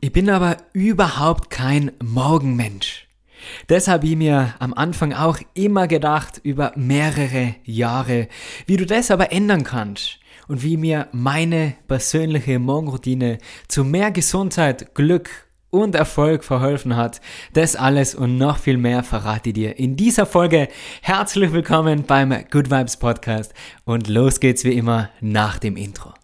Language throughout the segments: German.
Ich bin aber überhaupt kein Morgenmensch. Deshalb habe ich mir am Anfang auch immer gedacht über mehrere Jahre, wie du das aber ändern kannst und wie mir meine persönliche Morgenroutine zu mehr Gesundheit, Glück und Erfolg verholfen hat. Das alles und noch viel mehr verrate ich dir in dieser Folge. Herzlich willkommen beim Good Vibes Podcast und los geht's wie immer nach dem Intro.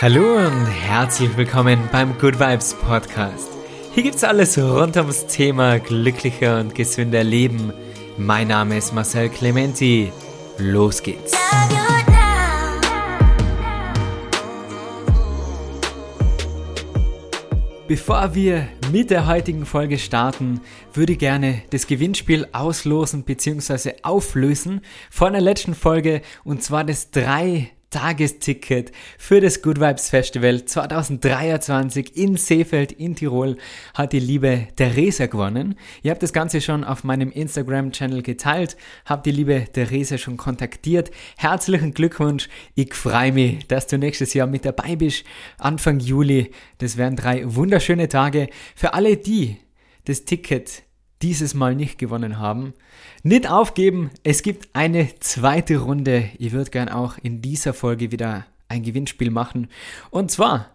Hallo und herzlich willkommen beim Good Vibes Podcast. Hier gibt's alles rund ums Thema glücklicher und gesünder Leben. Mein Name ist Marcel Clementi. Los geht's. Bevor wir mit der heutigen Folge starten, würde ich gerne das Gewinnspiel auslosen bzw. auflösen von der letzten Folge und zwar das 3 Tagesticket für das Good Vibes Festival 2023 in Seefeld in Tirol hat die liebe Theresa gewonnen. Ihr habt das Ganze schon auf meinem Instagram-Channel geteilt, habt die liebe Theresa schon kontaktiert. Herzlichen Glückwunsch. Ich freue mich, dass du nächstes Jahr mit dabei bist. Anfang Juli. Das wären drei wunderschöne Tage. Für alle die das Ticket dieses Mal nicht gewonnen haben. Nicht aufgeben, es gibt eine zweite Runde. Ich würde gern auch in dieser Folge wieder ein Gewinnspiel machen. Und zwar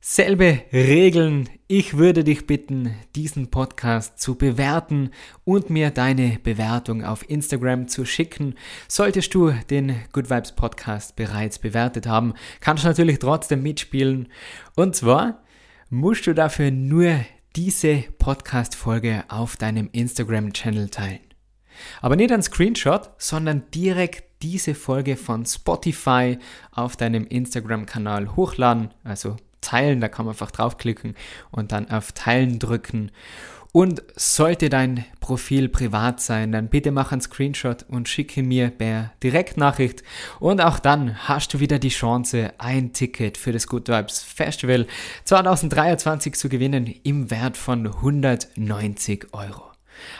selbe Regeln. Ich würde dich bitten, diesen Podcast zu bewerten und mir deine Bewertung auf Instagram zu schicken. Solltest du den Good Vibes Podcast bereits bewertet haben, kannst du natürlich trotzdem mitspielen. Und zwar musst du dafür nur diese Podcast-Folge auf deinem Instagram-Channel teilen. Aber nicht ein Screenshot, sondern direkt diese Folge von Spotify auf deinem Instagram-Kanal hochladen, also teilen, da kann man einfach draufklicken und dann auf Teilen drücken und sollte dein Profil privat sein, dann bitte mach einen Screenshot und schicke mir per Direktnachricht. Und auch dann hast du wieder die Chance, ein Ticket für das Good Vibes Festival 2023 zu gewinnen im Wert von 190 Euro.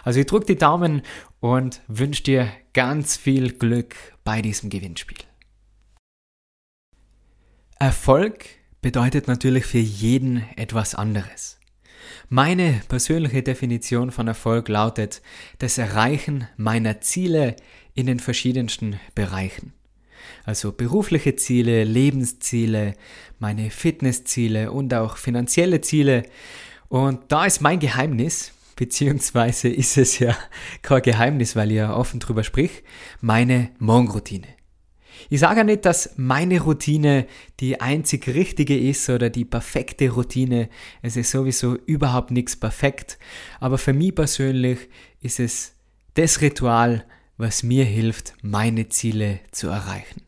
Also ich drücke die Daumen und wünsche dir ganz viel Glück bei diesem Gewinnspiel. Erfolg bedeutet natürlich für jeden etwas anderes. Meine persönliche Definition von Erfolg lautet das Erreichen meiner Ziele in den verschiedensten Bereichen. Also berufliche Ziele, Lebensziele, meine Fitnessziele und auch finanzielle Ziele. Und da ist mein Geheimnis, beziehungsweise ist es ja kein Geheimnis, weil ich ja offen drüber sprich, meine Morgenroutine. Ich sage ja nicht, dass meine Routine die einzig richtige ist oder die perfekte Routine. Es ist sowieso überhaupt nichts perfekt. Aber für mich persönlich ist es das Ritual, was mir hilft, meine Ziele zu erreichen.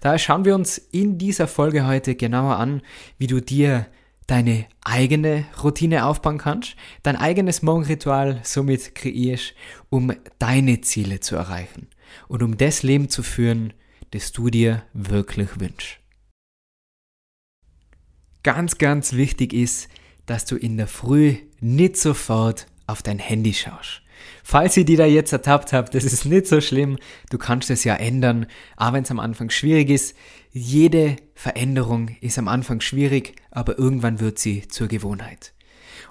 Daher schauen wir uns in dieser Folge heute genauer an, wie du dir deine eigene Routine aufbauen kannst, dein eigenes Morgenritual somit kreierst, um deine Ziele zu erreichen und um das Leben zu führen, das du dir wirklich wünschst. Ganz, ganz wichtig ist, dass du in der Früh nicht sofort auf dein Handy schaust. Falls ihr die da jetzt ertappt habt, das ist nicht so schlimm, du kannst es ja ändern, auch wenn es am Anfang schwierig ist. Jede Veränderung ist am Anfang schwierig, aber irgendwann wird sie zur Gewohnheit.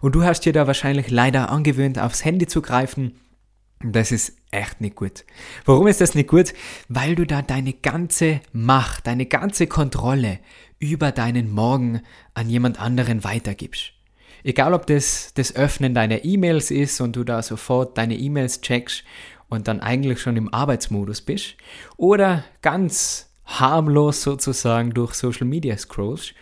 Und du hast dir da wahrscheinlich leider angewöhnt, aufs Handy zu greifen das ist echt nicht gut. Warum ist das nicht gut? Weil du da deine ganze Macht, deine ganze Kontrolle über deinen Morgen an jemand anderen weitergibst. Egal ob das das Öffnen deiner E-Mails ist und du da sofort deine E-Mails checkst und dann eigentlich schon im Arbeitsmodus bist oder ganz harmlos sozusagen durch Social Media scrollst,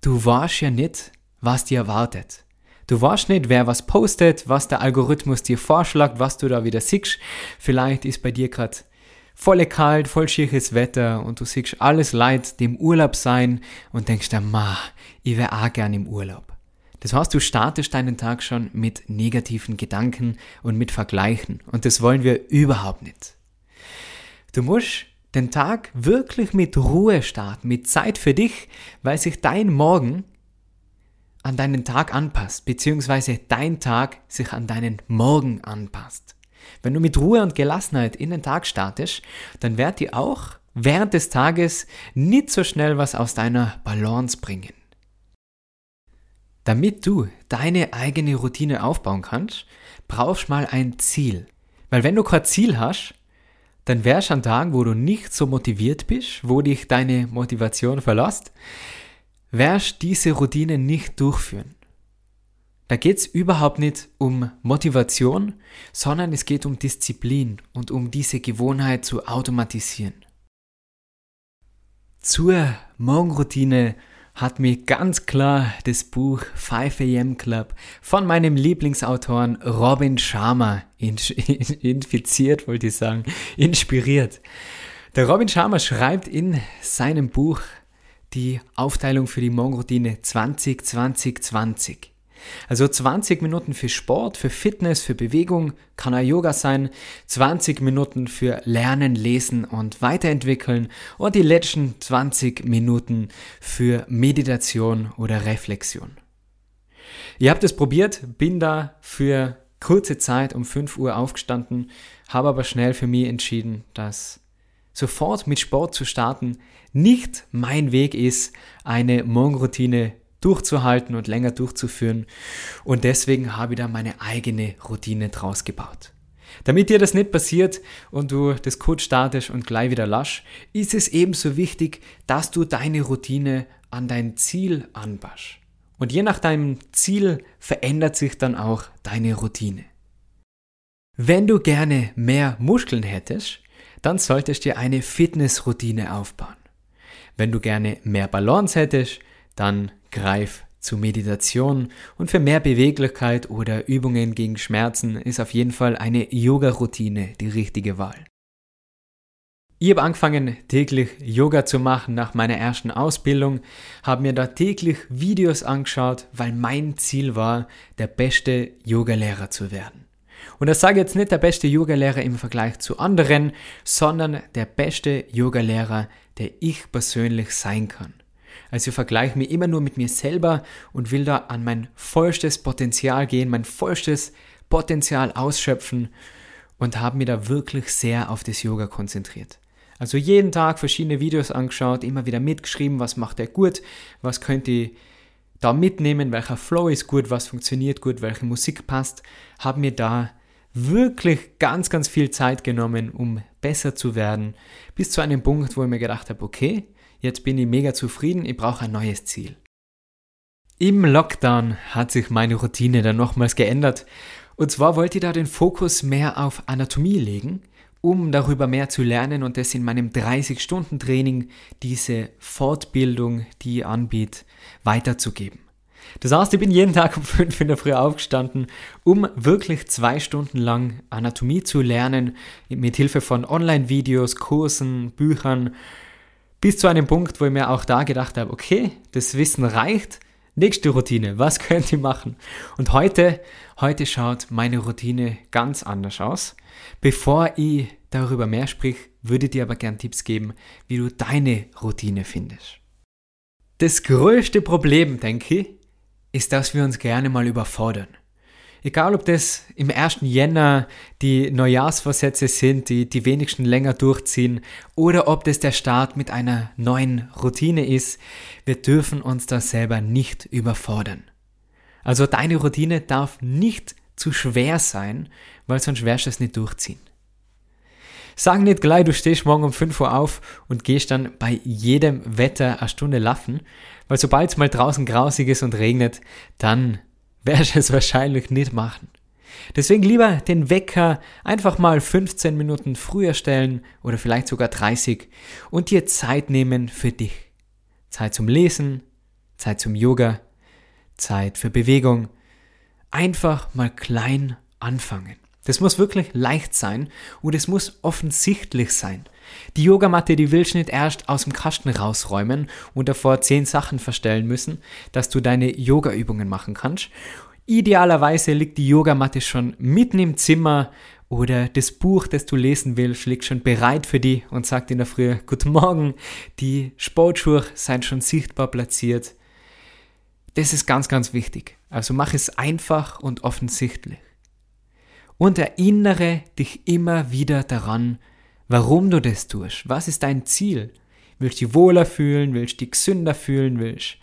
du weißt ja nicht, was dir erwartet. Du weißt nicht, wer was postet, was der Algorithmus dir vorschlägt, was du da wieder siehst. Vielleicht ist bei dir gerade volle kalt, voll schieres Wetter und du siehst alles Leid dem Urlaub sein und denkst dir, ma, ich wäre auch gern im Urlaub. Das heißt, du startest deinen Tag schon mit negativen Gedanken und mit Vergleichen und das wollen wir überhaupt nicht. Du musst den Tag wirklich mit Ruhe starten, mit Zeit für dich, weil sich dein Morgen an deinen Tag anpasst, beziehungsweise dein Tag sich an deinen Morgen anpasst. Wenn du mit Ruhe und Gelassenheit in den Tag startest, dann wird dir auch während des Tages nicht so schnell was aus deiner Balance bringen. Damit du deine eigene Routine aufbauen kannst, brauchst mal ein Ziel. Weil wenn du kein Ziel hast, dann wärst du an Tagen, wo du nicht so motiviert bist, wo dich deine Motivation verlässt, wirst diese Routine nicht durchführen. Da geht es überhaupt nicht um Motivation, sondern es geht um Disziplin und um diese Gewohnheit zu automatisieren. Zur Morgenroutine hat mich ganz klar das Buch 5 AM Club von meinem Lieblingsautoren Robin Sharma infiziert, wollte ich sagen, inspiriert. Der Robin Sharma schreibt in seinem Buch die Aufteilung für die Morgenroutine 20-20-20. Also 20 Minuten für Sport, für Fitness, für Bewegung, kann auch Yoga sein, 20 Minuten für Lernen, Lesen und Weiterentwickeln und die letzten 20 Minuten für Meditation oder Reflexion. Ihr habt es probiert, bin da für kurze Zeit um 5 Uhr aufgestanden, habe aber schnell für mich entschieden, dass sofort mit Sport zu starten nicht mein Weg ist, eine Morgenroutine durchzuhalten und länger durchzuführen. Und deswegen habe ich da meine eigene Routine draus gebaut. Damit dir das nicht passiert und du das Code startest und gleich wieder lasch, ist es ebenso wichtig, dass du deine Routine an dein Ziel anpasst. Und je nach deinem Ziel verändert sich dann auch deine Routine. Wenn du gerne mehr Muskeln hättest, dann solltest du dir eine Fitnessroutine aufbauen. Wenn du gerne mehr Balance hättest, dann greif zu Meditation und für mehr Beweglichkeit oder Übungen gegen Schmerzen ist auf jeden Fall eine Yoga-Routine die richtige Wahl. Ich habe angefangen, täglich Yoga zu machen nach meiner ersten Ausbildung, habe mir da täglich Videos angeschaut, weil mein Ziel war, der beste Yogalehrer zu werden. Und das sage jetzt nicht der beste Yogalehrer im Vergleich zu anderen, sondern der beste Yogalehrer, der ich persönlich sein kann. Also ich vergleiche mich immer nur mit mir selber und will da an mein vollstes Potenzial gehen, mein vollstes Potenzial ausschöpfen und habe mir da wirklich sehr auf das Yoga konzentriert. Also jeden Tag verschiedene Videos angeschaut, immer wieder mitgeschrieben, was macht er gut, was könnte ich da mitnehmen, welcher Flow ist gut, was funktioniert gut, welche Musik passt, habe mir da wirklich ganz, ganz viel Zeit genommen, um besser zu werden, bis zu einem Punkt, wo ich mir gedacht habe, okay, jetzt bin ich mega zufrieden, ich brauche ein neues Ziel. Im Lockdown hat sich meine Routine dann nochmals geändert. Und zwar wollte ich da den Fokus mehr auf Anatomie legen, um darüber mehr zu lernen und das in meinem 30-Stunden-Training, diese Fortbildung, die ich anbiete, weiterzugeben. Das heißt, ich bin jeden Tag um 5 in der Früh aufgestanden, um wirklich zwei Stunden lang Anatomie zu lernen, mit Hilfe von Online-Videos, Kursen, Büchern bis zu einem Punkt, wo ich mir auch da gedacht habe, okay, das Wissen reicht. Nächste Routine, was könnt ihr machen? Und heute, heute schaut meine Routine ganz anders aus. Bevor ich darüber mehr sprich, würde ich dir aber gern Tipps geben, wie du deine Routine findest. Das größte Problem, denke ich, ist, dass wir uns gerne mal überfordern. Egal, ob das im 1. Jänner die Neujahrsvorsätze sind, die die wenigsten länger durchziehen, oder ob das der Start mit einer neuen Routine ist, wir dürfen uns da selber nicht überfordern. Also deine Routine darf nicht zu schwer sein, weil sonst wirst du es nicht durchziehen. Sag nicht gleich, du stehst morgen um 5 Uhr auf und gehst dann bei jedem Wetter eine Stunde laufen, weil sobald es mal draußen grausig ist und regnet, dann werde ich es wahrscheinlich nicht machen. Deswegen lieber den Wecker einfach mal 15 Minuten früher stellen oder vielleicht sogar 30 und dir Zeit nehmen für dich. Zeit zum Lesen, Zeit zum Yoga, Zeit für Bewegung. Einfach mal klein anfangen. Das muss wirklich leicht sein und es muss offensichtlich sein. Die Yogamatte, die willst du nicht erst aus dem Kasten rausräumen und davor zehn Sachen verstellen müssen, dass du deine Yoga-Übungen machen kannst. Idealerweise liegt die Yogamatte schon mitten im Zimmer oder das Buch, das du lesen willst, liegt schon bereit für dich und sagt in der Früh Guten Morgen. Die Sportschuhe sind schon sichtbar platziert. Das ist ganz, ganz wichtig. Also mach es einfach und offensichtlich und erinnere dich immer wieder daran, warum du das tust. Was ist dein Ziel? Willst du dich wohler fühlen? Willst du dich gesünder fühlen? Willst du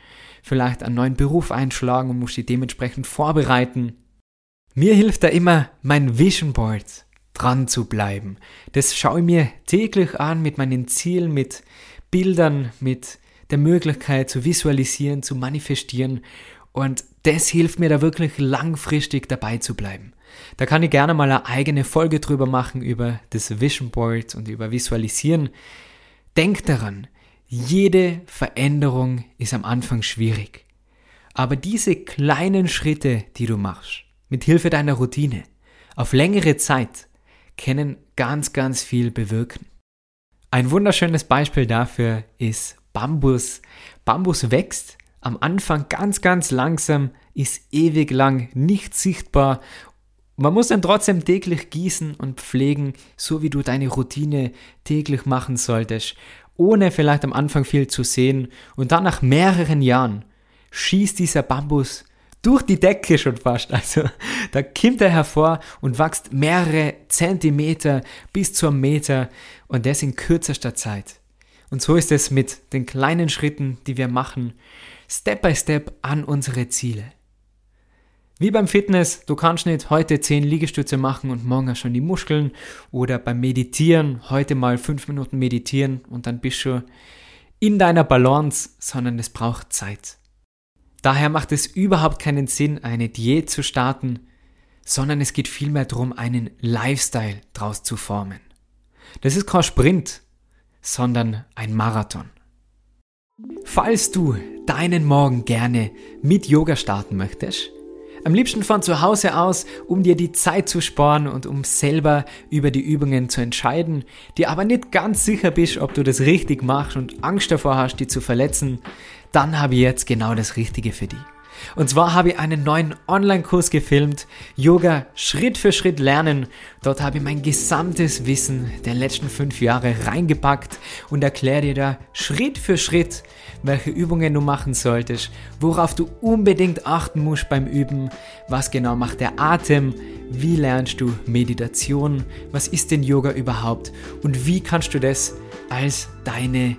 vielleicht einen neuen Beruf einschlagen und musst dich dementsprechend vorbereiten. Mir hilft da immer mein Vision Board dran zu bleiben. Das schaue ich mir täglich an mit meinen Zielen, mit Bildern, mit der Möglichkeit zu visualisieren, zu manifestieren und das hilft mir da wirklich langfristig dabei zu bleiben. Da kann ich gerne mal eine eigene Folge drüber machen über das Vision Board und über Visualisieren. Denk daran, jede Veränderung ist am Anfang schwierig. Aber diese kleinen Schritte, die du machst, mit Hilfe deiner Routine, auf längere Zeit, können ganz, ganz viel bewirken. Ein wunderschönes Beispiel dafür ist Bambus. Bambus wächst am Anfang ganz, ganz langsam, ist ewig lang nicht sichtbar. Man muss dann trotzdem täglich gießen und pflegen, so wie du deine Routine täglich machen solltest, ohne vielleicht am Anfang viel zu sehen. Und dann nach mehreren Jahren schießt dieser Bambus durch die Decke schon fast. Also da kommt er hervor und wächst mehrere Zentimeter bis zu einem Meter und das in kürzester Zeit. Und so ist es mit den kleinen Schritten, die wir machen, Step by Step an unsere Ziele. Wie beim Fitness, du kannst nicht heute 10 Liegestütze machen und morgen schon die Muskeln oder beim Meditieren heute mal 5 Minuten meditieren und dann bist du in deiner Balance, sondern es braucht Zeit. Daher macht es überhaupt keinen Sinn, eine Diät zu starten, sondern es geht vielmehr darum, einen Lifestyle draus zu formen. Das ist kein Sprint, sondern ein Marathon. Falls du deinen Morgen gerne mit Yoga starten möchtest, am liebsten von zu Hause aus, um dir die Zeit zu sparen und um selber über die Übungen zu entscheiden, dir aber nicht ganz sicher bist, ob du das richtig machst und Angst davor hast, die zu verletzen, dann habe ich jetzt genau das Richtige für dich. Und zwar habe ich einen neuen Online-Kurs gefilmt, Yoga Schritt für Schritt lernen. Dort habe ich mein gesamtes Wissen der letzten fünf Jahre reingepackt und erkläre dir da Schritt für Schritt, welche Übungen du machen solltest, worauf du unbedingt achten musst beim Üben, was genau macht der Atem, wie lernst du Meditation, was ist denn Yoga überhaupt und wie kannst du das als deine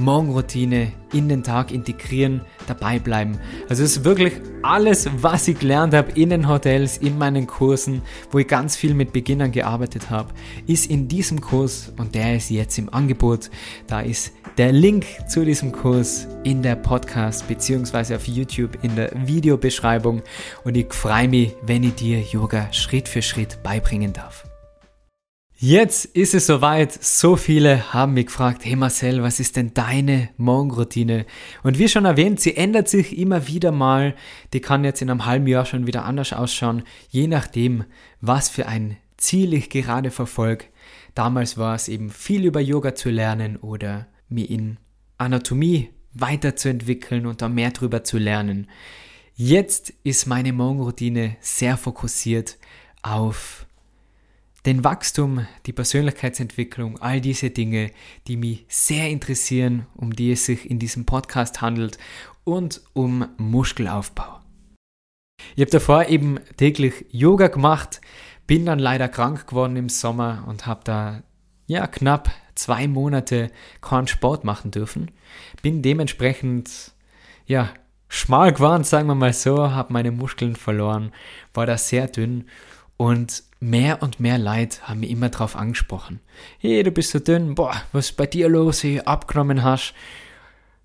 Morgenroutine in den Tag integrieren, dabei bleiben. Also es ist wirklich alles, was ich gelernt habe in den Hotels, in meinen Kursen, wo ich ganz viel mit Beginnern gearbeitet habe, ist in diesem Kurs und der ist jetzt im Angebot. Da ist der Link zu diesem Kurs in der Podcast bzw. auf YouTube in der Videobeschreibung und ich freue mich, wenn ich dir Yoga Schritt für Schritt beibringen darf. Jetzt ist es soweit. So viele haben mich gefragt, hey Marcel, was ist denn deine Morgenroutine? Und wie schon erwähnt, sie ändert sich immer wieder mal. Die kann jetzt in einem halben Jahr schon wieder anders ausschauen, je nachdem, was für ein Ziel ich gerade verfolge. Damals war es eben viel über Yoga zu lernen oder mir in Anatomie weiterzuentwickeln und da mehr drüber zu lernen. Jetzt ist meine Morgenroutine sehr fokussiert auf den Wachstum, die Persönlichkeitsentwicklung, all diese Dinge, die mich sehr interessieren, um die es sich in diesem Podcast handelt und um Muskelaufbau. Ich habe davor eben täglich Yoga gemacht, bin dann leider krank geworden im Sommer und habe da ja knapp zwei Monate keinen Sport machen dürfen. Bin dementsprechend ja schmal geworden, sagen wir mal so, habe meine Muskeln verloren, war da sehr dünn und mehr und mehr Leute haben mich immer darauf angesprochen. Hey, du bist so dünn, boah, was ist bei dir los, hey, abgenommen hast.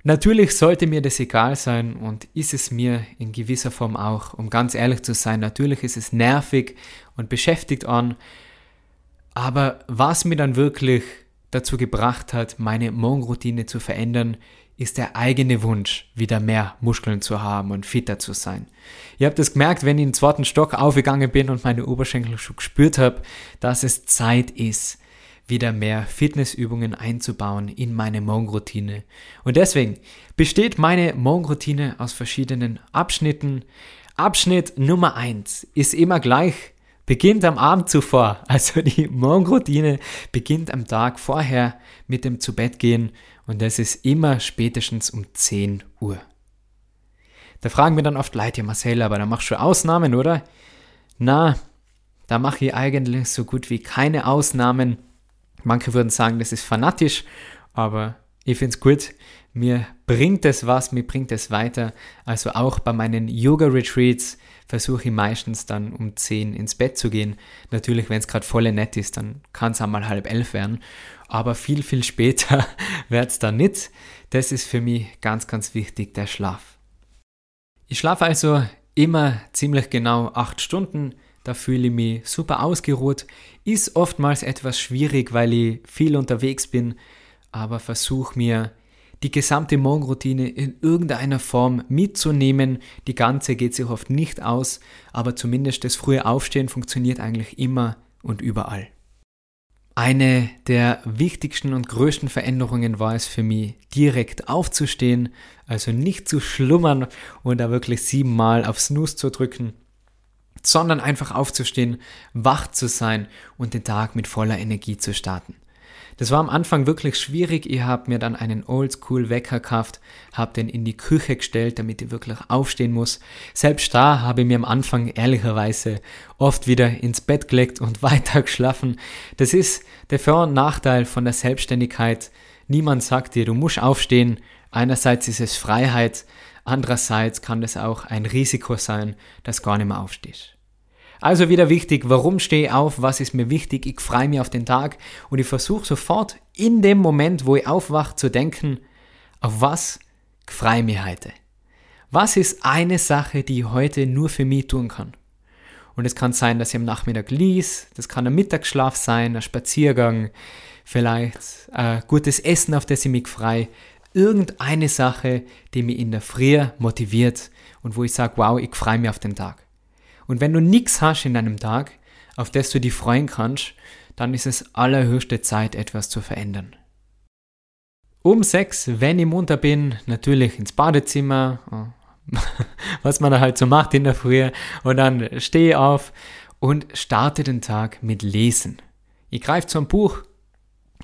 Natürlich sollte mir das egal sein und ist es mir in gewisser Form auch, um ganz ehrlich zu sein. Natürlich ist es nervig und beschäftigt an, aber was mir dann wirklich dazu gebracht hat, meine Morgenroutine zu verändern, ist der eigene Wunsch, wieder mehr Muskeln zu haben und fitter zu sein. Ihr habt es gemerkt, wenn ich in den zweiten Stock aufgegangen bin und meine Oberschenkel schon gespürt habe, dass es Zeit ist, wieder mehr Fitnessübungen einzubauen in meine Morgenroutine. Und deswegen besteht meine Morgenroutine aus verschiedenen Abschnitten. Abschnitt Nummer eins ist immer gleich, beginnt am Abend zuvor. Also die Morgenroutine beginnt am Tag vorher mit dem Zubettgehen und das ist immer spätestens um 10 Uhr. Da fragen wir dann oft Leute, ja Marcel, aber da machst du Ausnahmen, oder? Na, da mache ich eigentlich so gut wie keine Ausnahmen. Manche würden sagen, das ist fanatisch, aber Ich finde es gut. Mir bringt es was, mir bringt es weiter. Also auch bei meinen Yoga-Retreats versuche ich meistens dann um 10 ins Bett zu gehen. Natürlich, wenn es gerade voll nett ist, dann kann es einmal halb elf werden. Aber viel, viel später wird es dann nicht. Das ist für mich ganz, ganz wichtig, der Schlaf. Ich schlafe also immer ziemlich genau acht Stunden. Da fühle ich mich super ausgeruht. Ist oftmals etwas schwierig, weil ich viel unterwegs bin, aber versuche mir die gesamte Morgenroutine in irgendeiner Form mitzunehmen. Die ganze geht sich oft nicht aus, aber zumindest das frühe Aufstehen funktioniert eigentlich immer und überall. Eine der wichtigsten und größten Veränderungen war es für mich, direkt aufzustehen, also nicht zu schlummern und da wirklich siebenmal auf Snooze zu drücken, sondern einfach aufzustehen, wach zu sein und den Tag mit voller Energie zu starten. Das war am Anfang wirklich schwierig. Ich habe mir dann einen Oldschool-Wecker gekauft, habe den in die Küche gestellt, damit ich wirklich aufstehen muss. Selbst da habe ich mir am Anfang ehrlicherweise oft wieder ins Bett gelegt und weiter geschlafen. Das ist der Vor- und Nachteil von der Selbstständigkeit. Niemand sagt dir, du musst aufstehen. Einerseits ist es Freiheit, andererseits kann das auch ein Risiko sein, dass gar nicht mehr aufstehst. Also wieder wichtig, warum stehe ich auf, was ist mir wichtig, ich freue mich auf den Tag und ich versuche sofort in dem Moment, wo ich aufwache, zu denken, auf was freue ich mich heute. Was ist eine Sache, die ich heute nur für mich tun kann? Und es kann sein, dass ich am Nachmittag lies, das kann ein Mittagsschlaf sein, ein Spaziergang, vielleicht ein gutes Essen, auf das ich mich freue. Irgendeine Sache, die mich in der Früh motiviert und wo ich sage, wow, ich freue mich auf den Tag. Und wenn du nichts hast in deinem Tag, auf das du dich freuen kannst, dann ist es allerhöchste Zeit, etwas zu verändern. Um sechs, wenn ich munter bin, natürlich ins Badezimmer, was man da halt so macht in der Früh, und dann stehe ich auf und starte den Tag mit Lesen. Ich greife zum Buch,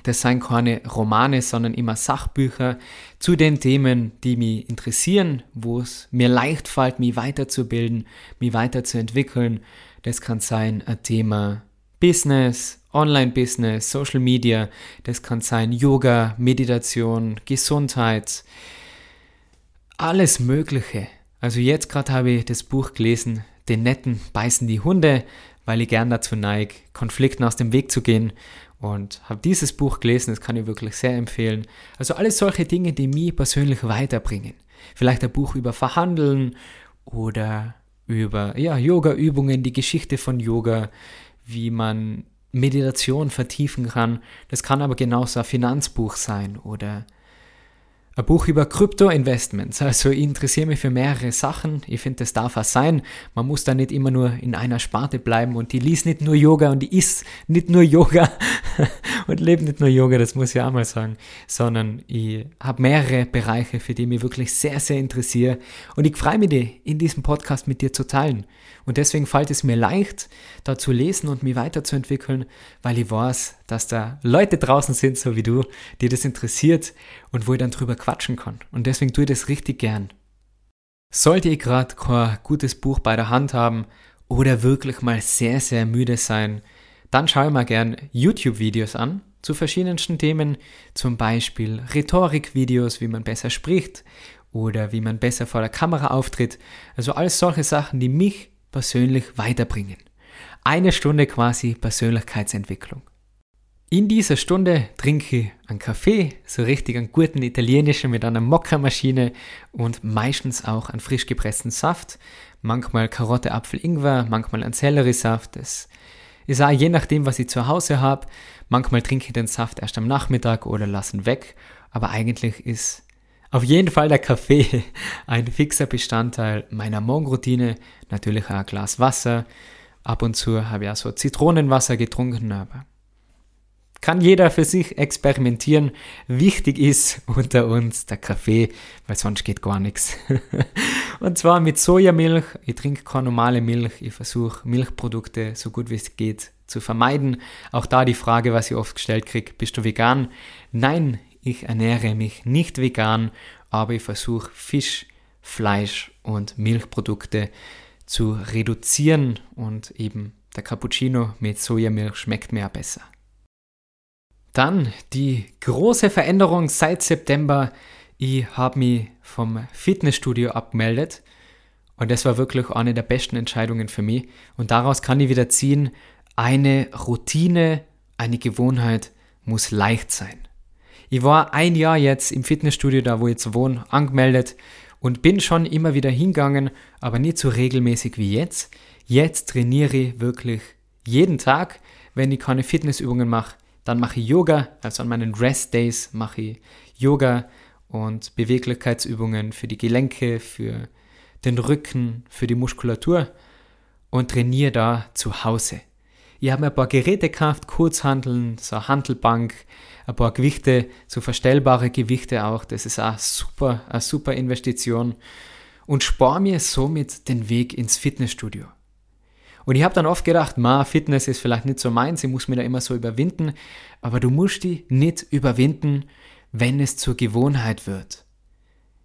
das seien keine Romane, sondern immer Sachbücher zu den Themen, die mich interessieren, wo es mir leicht fällt, mich weiterzubilden, mich weiterzuentwickeln. Das kann sein ein Thema Business, Online-Business, Social Media, das kann sein Yoga, Meditation, Gesundheit, alles Mögliche. Also jetzt gerade habe ich das Buch gelesen, Den Netten beißen die Hunde, weil ich gern dazu neige, Konflikten aus dem Weg zu gehen und habe dieses Buch gelesen, das kann ich wirklich sehr empfehlen. Also alles solche Dinge, die mich persönlich weiterbringen. Vielleicht ein Buch über Verhandeln oder über ja, Yoga-Übungen, die Geschichte von Yoga, wie man Meditation vertiefen kann. Das kann aber genauso ein Finanzbuch sein oder ein Buch über Krypto-Investments. Also ich interessiere mich für mehrere Sachen. Ich finde, das darf auch sein. Man muss da nicht immer nur in einer Sparte bleiben und die liest nicht nur Yoga und die isst nicht nur Yoga und lebt nicht nur Yoga, das muss ich auch mal sagen, sondern ich habe mehrere Bereiche, für die ich mich wirklich sehr, sehr interessiere und ich freue mich, die in diesem Podcast mit dir zu teilen. Und deswegen fällt es mir leicht, da zu lesen und mich weiterzuentwickeln, weil ich weiß, dass da Leute draußen sind, so wie du, die das interessiert und wo ich dann drüber quatschen kann. Und deswegen tue ich das richtig gern. Sollte ich gerade kein gutes Buch bei der Hand haben oder wirklich mal sehr, sehr müde sein, dann schaue ich mir gern YouTube-Videos an zu verschiedensten Themen, zum Beispiel Rhetorik-Videos, wie man besser spricht oder wie man besser vor der Kamera auftritt. Also alles solche Sachen, die mich persönlich weiterbringen. Eine Stunde quasi Persönlichkeitsentwicklung. In dieser Stunde trinke ich einen Kaffee, so richtig einen guten italienischen mit einer Mokka-Maschine und meistens auch einen frisch gepressten Saft. Manchmal Karotte, Apfel, Ingwer, manchmal einen Selleriesaft. Das ist auch je nachdem, was ich zu Hause habe. Manchmal trinke ich den Saft erst am Nachmittag oder lassen weg. Aber eigentlich ist auf jeden Fall der Kaffee ein fixer Bestandteil meiner Morgenroutine. Natürlich auch ein Glas Wasser. Ab und zu habe ich auch so Zitronenwasser getrunken, aber kann jeder für sich experimentieren. Wichtig ist unter uns der Kaffee, weil sonst geht gar nichts. Und zwar mit Sojamilch. Ich trinke keine normale Milch. Ich versuche Milchprodukte so gut wie es geht zu vermeiden. Auch da die Frage, was ich oft gestellt kriege, bist du vegan? Nein, ich ernähre mich nicht vegan, aber ich versuche Fisch, Fleisch und Milchprodukte zu reduzieren und eben der Cappuccino mit Sojamilch schmeckt mir besser. Dann die große Veränderung seit September. Ich habe mich vom Fitnessstudio abgemeldet und das war wirklich eine der besten Entscheidungen für mich. Und daraus kann ich wieder ziehen, eine Routine, eine Gewohnheit muss leicht sein. Ich war ein Jahr jetzt im Fitnessstudio, da wo ich jetzt wohne, angemeldet und bin schon immer wieder hingegangen, aber nicht so regelmäßig wie jetzt. Jetzt trainiere ich wirklich jeden Tag, wenn ich keine Fitnessübungen mache, dann mache ich Yoga, also an meinen Rest Days mache ich Yoga und Beweglichkeitsübungen für die Gelenke, für den Rücken, für die Muskulatur und trainiere da zu Hause. Ich habe ein paar Geräte gekauft, Kurzhandeln, so eine Handelbank, ein paar Gewichte, so verstellbare Gewichte auch. Das ist auch super, eine super Investition und spare mir somit den Weg ins Fitnessstudio. Und ich habe dann oft gedacht, ma, Fitness ist vielleicht nicht so meins, ich muss mich da immer so überwinden. Aber du musst die nicht überwinden, wenn es zur Gewohnheit wird.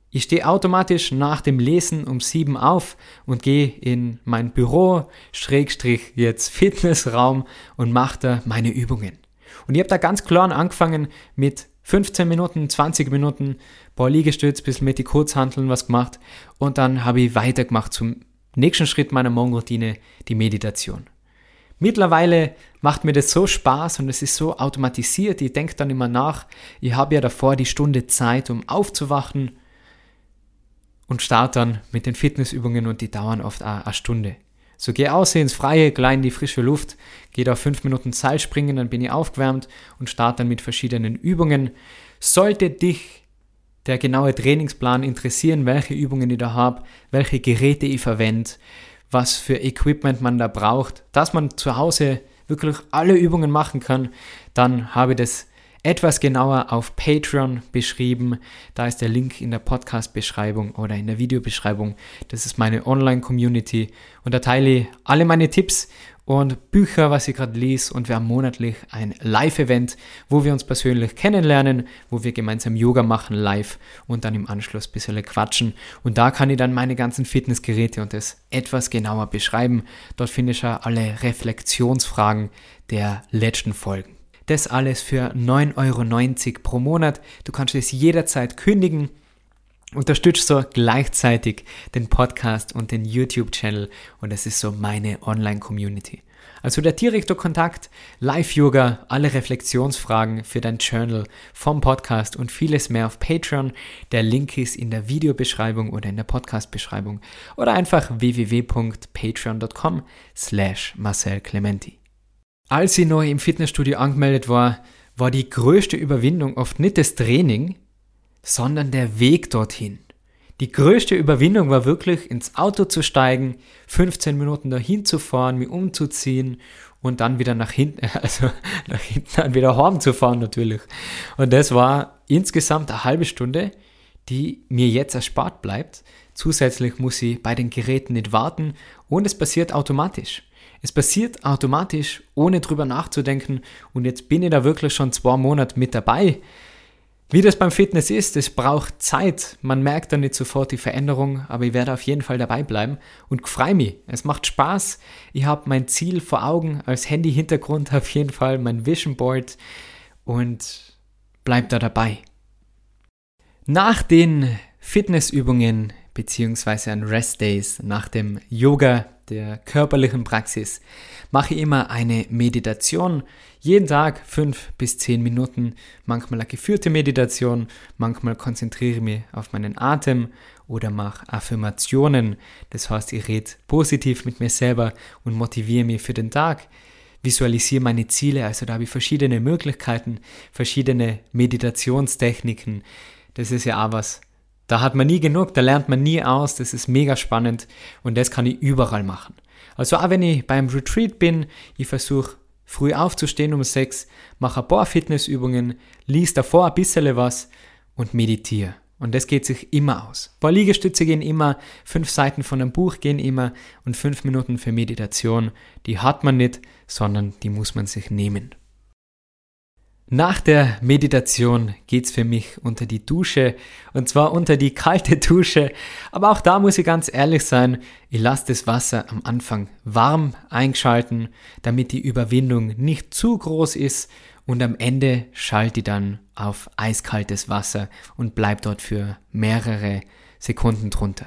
Ich stehe automatisch nach dem Lesen um sieben auf und gehe in mein Büro, Schrägstrich jetzt Fitnessraum und mache da meine Übungen. Und ich habe da ganz klar angefangen mit 15 Minuten, 20 Minuten, paar Liegestütz, bisschen mit die Kurzhanteln was gemacht und dann habe ich weitergemacht zum nächsten Schritt meiner Morgenroutine die Meditation. Mittlerweile macht mir das so Spaß und es ist so automatisiert. Ich denke dann immer nach. Ich habe ja davor die Stunde Zeit, um aufzuwachen und starte dann mit den Fitnessübungen und die dauern oft eine Stunde. So gehe aus ins Freie, gleich in die frische Luft, gehe da fünf Minuten Seilspringen, dann bin ich aufgewärmt und starte dann mit verschiedenen Übungen. Sollte dich der genaue Trainingsplan interessieren, welche Übungen ich da habe, welche Geräte ich verwende, was für Equipment man da braucht, dass man zu Hause wirklich alle Übungen machen kann, dann habe ich das etwas genauer auf Patreon beschrieben. Da ist der Link in der Podcast-Beschreibung oder in der Videobeschreibung. Das ist meine Online-Community und da teile ich alle meine Tipps und Bücher, was ich gerade lese und wir haben monatlich ein Live-Event, wo wir uns persönlich kennenlernen, wo wir gemeinsam Yoga machen live und dann im Anschluss ein bisschen quatschen und da kann ich dann meine ganzen Fitnessgeräte und das etwas genauer beschreiben. Dort finde ich ja alle Reflexionsfragen der letzten Folgen. Das alles für 9,90 Euro pro Monat. Du kannst es jederzeit kündigen. Unterstützt so gleichzeitig den Podcast und den YouTube-Channel und es ist so meine Online-Community. Also der direkte Kontakt, Live-Yoga, alle Reflexionsfragen für dein Journal vom Podcast und vieles mehr auf Patreon. Der Link ist in der Videobeschreibung oder in der Podcast-Beschreibung oder einfach www.patreon.com slash Marcel Clementi. Als ich neu im Fitnessstudio angemeldet war, war die größte Überwindung oft nicht das Training, sondern der Weg dorthin. Die größte Überwindung war wirklich ins Auto zu steigen, 15 Minuten dahin zu fahren, mich umzuziehen und dann wieder nach hinten, also nach hinten dann wieder heim zu fahren natürlich. Und das war insgesamt eine halbe Stunde, die mir jetzt erspart bleibt. Zusätzlich muss ich bei den Geräten nicht warten und es passiert automatisch. Es passiert automatisch, ohne drüber nachzudenken. Und jetzt bin ich da wirklich schon zwei Monate mit dabei. Wie das beim Fitness ist, es braucht Zeit. Man merkt dann nicht sofort die Veränderung, aber ich werde auf jeden Fall dabei bleiben und freue mich. Es macht Spaß. Ich habe mein Ziel vor Augen als Handy-Hintergrund auf jeden Fall, mein Vision Board und bleib da dabei. Nach den Fitnessübungen beziehungsweise an Rest Days, nach dem Yoga der körperlichen Praxis mache ich immer eine Meditation. Jeden Tag fünf bis zehn Minuten, manchmal eine geführte Meditation, manchmal konzentriere ich mich auf meinen Atem oder mache Affirmationen. Das heißt, ich rede positiv mit mir selber und motiviere mich für den Tag. Visualisiere meine Ziele, also da habe ich verschiedene Möglichkeiten, verschiedene Meditationstechniken. Das ist ja auch was, da hat man nie genug, da lernt man nie aus, das ist mega spannend und das kann ich überall machen. Also auch wenn ich beim Retreat bin, ich versuche früh aufzustehen um sechs, mache ein paar Fitnessübungen, lies davor ein bisschen was und meditiere. Und das geht sich immer aus. Ein paar Liegestütze gehen immer, fünf Seiten von einem Buch gehen immer und fünf Minuten für Meditation, die hat man nicht, sondern die muss man sich nehmen. Nach der Meditation geht's für mich unter die Dusche und zwar unter die kalte Dusche. Aber auch da muss ich ganz ehrlich sein, ich lasse das Wasser am Anfang warm einschalten, damit die Überwindung nicht zu groß ist und am Ende schalte ich dann auf eiskaltes Wasser und bleib dort für mehrere Sekunden drunter.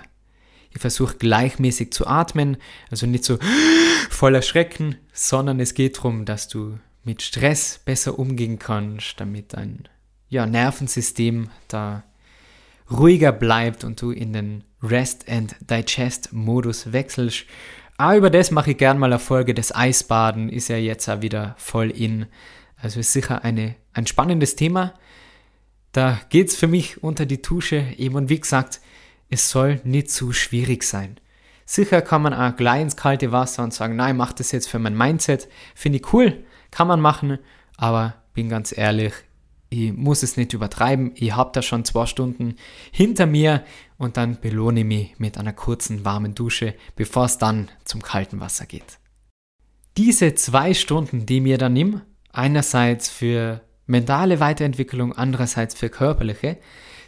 Ich versuche gleichmäßig zu atmen, also nicht so voller Schrecken, sondern es geht darum, dass du mit Stress besser umgehen kannst, damit dein ja, Nervensystem da ruhiger bleibt und du in den Rest and Digest Modus wechselst. Aber über das mache ich gern mal eine Folge. Das Eisbaden ist ja jetzt auch wieder voll in. Also ist sicher eine, ein spannendes Thema. Da geht es für mich unter die Tusche. Eben und wie gesagt, es soll nicht zu schwierig sein. Sicher kann man auch gleich ins kalte Wasser und sagen, nein, mach das jetzt für mein Mindset. Finde ich cool. Kann man machen, aber bin ganz ehrlich, ich muss es nicht übertreiben. Ich habe da schon zwei Stunden hinter mir und dann belohne ich mich mit einer kurzen warmen Dusche, bevor es dann zum kalten Wasser geht. Diese zwei Stunden, die mir dann nimm, einerseits für mentale Weiterentwicklung, andererseits für körperliche,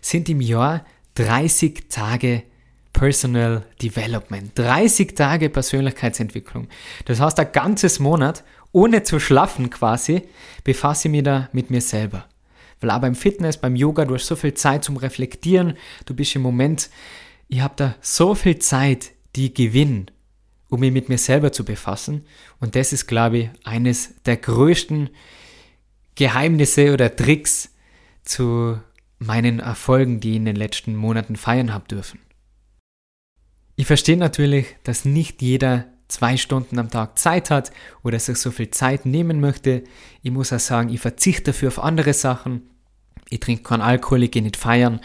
sind im Jahr 30 Tage Personal Development. 30 Tage Persönlichkeitsentwicklung. Das heißt, ein ganzes Monat ohne zu schlafen quasi, befasse ich mich da mit mir selber. Weil auch beim Fitness, beim Yoga, du hast so viel Zeit zum Reflektieren, du bist im Moment, ich habe da so viel Zeit, die gewinnen, um mich mit mir selber zu befassen. Und das ist, glaube ich, eines der größten Geheimnisse oder Tricks zu meinen Erfolgen, die ich in den letzten Monaten feiern habe dürfen. Ich verstehe natürlich, dass nicht jeder zwei Stunden am Tag Zeit hat oder sich so viel Zeit nehmen möchte. Ich muss auch sagen, ich verzichte dafür auf andere Sachen. Ich trinke keinen Alkohol, ich gehe nicht feiern.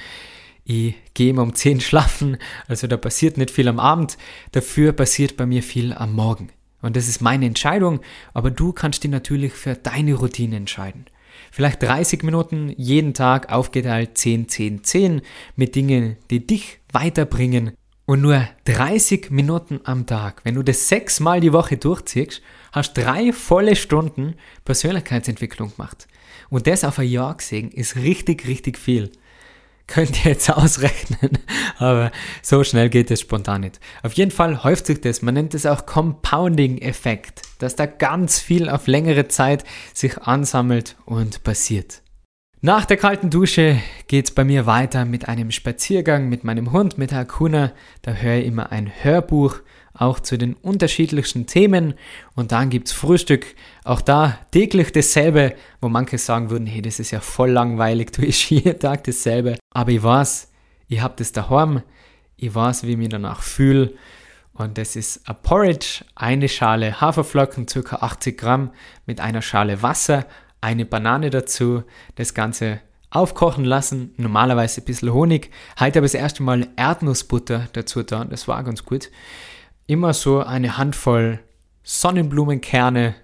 Ich gehe immer um 10 schlafen, also da passiert nicht viel am Abend. Dafür passiert bei mir viel am Morgen. Und das ist meine Entscheidung, aber du kannst dich natürlich für deine Routine entscheiden. Vielleicht 30 Minuten jeden Tag aufgeteilt 10, 10, 10 mit Dingen, die dich weiterbringen und nur 30 Minuten am Tag, wenn du das sechsmal die Woche durchziehst, hast drei volle Stunden Persönlichkeitsentwicklung gemacht. Und das auf ein Jahr gesehen ist richtig, richtig viel. Könnt ihr jetzt ausrechnen, aber so schnell geht es spontan nicht. Auf jeden Fall häuft sich das, man nennt es auch Compounding-Effekt, dass da ganz viel auf längere Zeit sich ansammelt und passiert. Nach der kalten Dusche geht's bei mir weiter mit einem Spaziergang mit meinem Hund, mit Hakuna. Da höre ich immer ein Hörbuch, auch zu den unterschiedlichsten Themen. Und dann gibt's Frühstück. Auch da täglich dasselbe, wo manche sagen würden, hey, das ist ja voll langweilig, du isst jeden Tag dasselbe. Aber ich weiß, ich hab das daheim. Ich weiß, wie ich mich danach fühle. Und das ist ein Porridge, eine Schale Haferflocken, ca. 80 Gramm, mit einer Schale Wasser eine Banane dazu, das Ganze aufkochen lassen, normalerweise ein bisschen Honig. Heute habe ich das erste Mal Erdnussbutter dazu da, das war ganz gut. Immer so eine Handvoll Sonnenblumenkerne,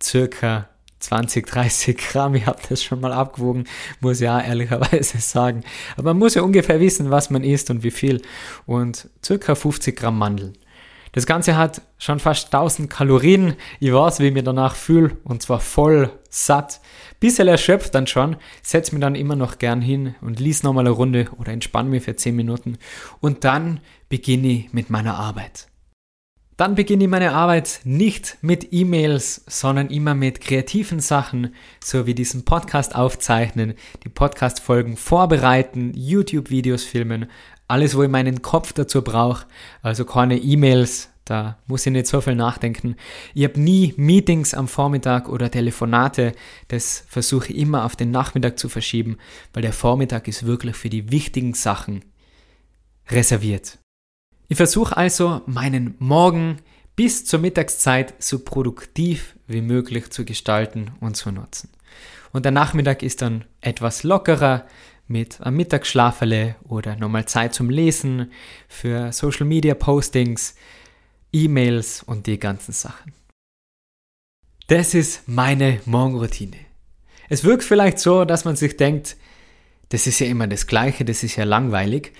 circa 20, 30 Gramm. Ich habe das schon mal abgewogen, muss ja ehrlicherweise sagen. Aber man muss ja ungefähr wissen, was man isst und wie viel. Und circa 50 Gramm Mandeln. Das Ganze hat schon fast 1000 Kalorien. Ich weiß, wie ich mich danach fühle und zwar voll satt. Bisschen erschöpft dann schon, setze mich dann immer noch gern hin und lies nochmal eine Runde oder entspanne mich für 10 Minuten und dann beginne ich mit meiner Arbeit. Dann beginne ich meine Arbeit nicht mit E-Mails, sondern immer mit kreativen Sachen, so wie diesen Podcast aufzeichnen, die Podcast-Folgen vorbereiten, YouTube-Videos filmen, alles, wo ich meinen Kopf dazu brauche. Also keine E-Mails, da muss ich nicht so viel nachdenken. Ich habe nie Meetings am Vormittag oder Telefonate. Das versuche ich immer auf den Nachmittag zu verschieben, weil der Vormittag ist wirklich für die wichtigen Sachen reserviert. Ich versuche also meinen Morgen bis zur Mittagszeit so produktiv wie möglich zu gestalten und zu nutzen. Und der Nachmittag ist dann etwas lockerer, mit einem Mittagsschlaferle oder nochmal Zeit zum Lesen, für Social Media Postings, E-Mails und die ganzen Sachen. Das ist meine Morgenroutine. Es wirkt vielleicht so, dass man sich denkt, das ist ja immer das Gleiche, das ist ja langweilig.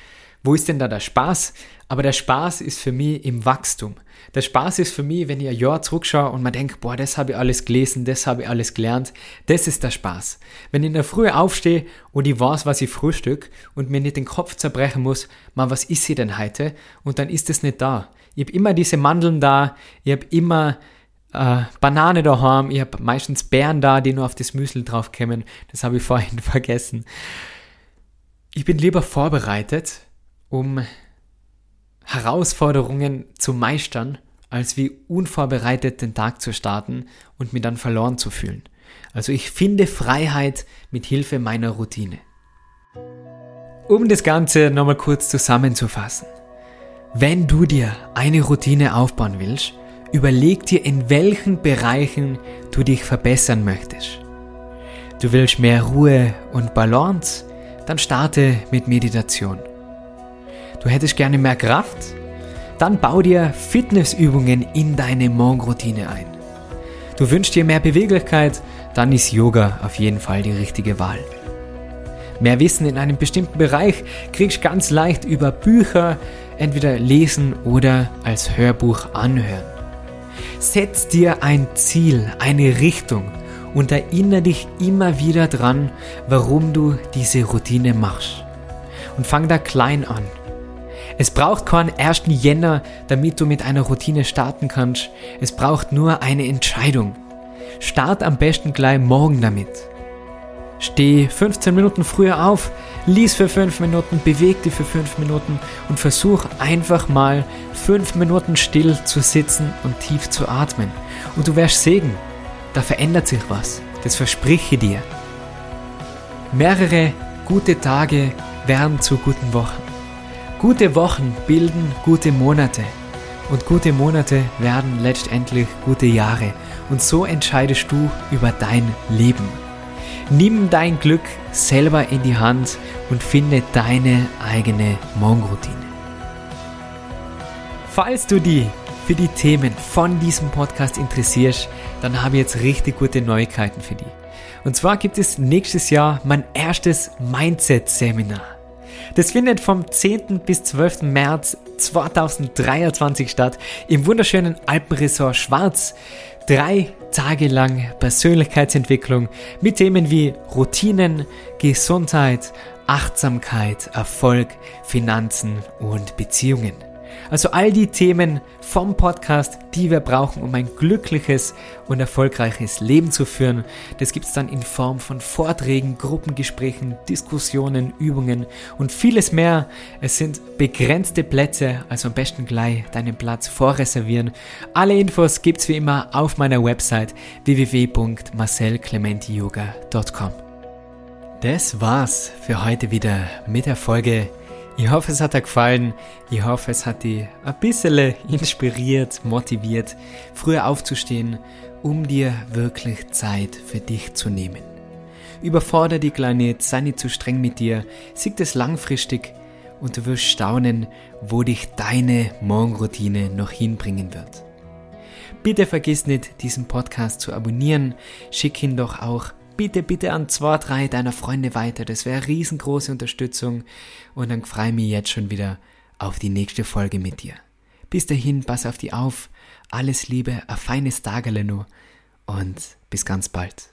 Wo ist denn da der Spaß? Aber der Spaß ist für mich im Wachstum. Der Spaß ist für mich, wenn ich ein Jahr zurückschaue und man denkt, boah, das habe ich alles gelesen, das habe ich alles gelernt. Das ist der Spaß. Wenn ich in der Früh aufstehe und ich weiß, was ich frühstück und mir nicht den Kopf zerbrechen muss, man, was ist sie denn heute? Und dann ist es nicht da. Ich habe immer diese Mandeln da, ich habe immer äh, Banane daheim, ich habe meistens Beeren da, die nur auf das Müsli draufkommen. Das habe ich vorhin vergessen. Ich bin lieber vorbereitet, um Herausforderungen zu meistern, als wie unvorbereitet den Tag zu starten und mich dann verloren zu fühlen. Also ich finde Freiheit mit Hilfe meiner Routine. Um das Ganze nochmal kurz zusammenzufassen. Wenn du dir eine Routine aufbauen willst, überleg dir, in welchen Bereichen du dich verbessern möchtest. Du willst mehr Ruhe und Balance? Dann starte mit Meditation. Du hättest gerne mehr Kraft? Dann bau dir Fitnessübungen in deine Morgenroutine ein. Du wünschst dir mehr Beweglichkeit? Dann ist Yoga auf jeden Fall die richtige Wahl. Mehr Wissen in einem bestimmten Bereich kriegst du ganz leicht über Bücher, entweder lesen oder als Hörbuch anhören. Setz dir ein Ziel, eine Richtung und erinnere dich immer wieder dran, warum du diese Routine machst. Und fang da klein an. Es braucht keinen 1. Jänner, damit du mit einer Routine starten kannst. Es braucht nur eine Entscheidung. Start am besten gleich morgen damit. Steh 15 Minuten früher auf, lies für 5 Minuten, beweg dich für 5 Minuten und versuch einfach mal 5 Minuten still zu sitzen und tief zu atmen. Und du wirst sehen, da verändert sich was. Das verspreche dir. Mehrere gute Tage werden zu guten Wochen. Gute Wochen bilden gute Monate. Und gute Monate werden letztendlich gute Jahre. Und so entscheidest du über dein Leben. Nimm dein Glück selber in die Hand und finde deine eigene Morgenroutine. Falls du dich für die Themen von diesem Podcast interessierst, dann habe ich jetzt richtig gute Neuigkeiten für dich. Und zwar gibt es nächstes Jahr mein erstes Mindset-Seminar. Das findet vom 10. bis 12. März 2023 statt im wunderschönen Alpenresort Schwarz. Drei Tage lang Persönlichkeitsentwicklung mit Themen wie Routinen, Gesundheit, Achtsamkeit, Erfolg, Finanzen und Beziehungen. Also all die Themen vom Podcast, die wir brauchen, um ein glückliches und erfolgreiches Leben zu führen. Das gibt es dann in Form von Vorträgen, Gruppengesprächen, Diskussionen, Übungen und vieles mehr. Es sind begrenzte Plätze, also am besten gleich deinen Platz vorreservieren. Alle Infos gibt es wie immer auf meiner Website www.marcelclementiyoga.com. Das war's für heute wieder mit der Folge ich hoffe, es hat dir gefallen. Ich hoffe, es hat dich ein bisschen inspiriert, motiviert, früher aufzustehen, um dir wirklich Zeit für dich zu nehmen. Überfordere die Kleine, sei nicht zu streng mit dir, sieg es langfristig und du wirst staunen, wo dich deine Morgenroutine noch hinbringen wird. Bitte vergiss nicht, diesen Podcast zu abonnieren, schick ihn doch auch bitte, bitte an zwei, drei deiner Freunde weiter. Das wäre riesengroße Unterstützung. Und dann freue ich mich jetzt schon wieder auf die nächste Folge mit dir. Bis dahin, pass auf die auf. Alles Liebe, ein feines Tagele nur. Und bis ganz bald.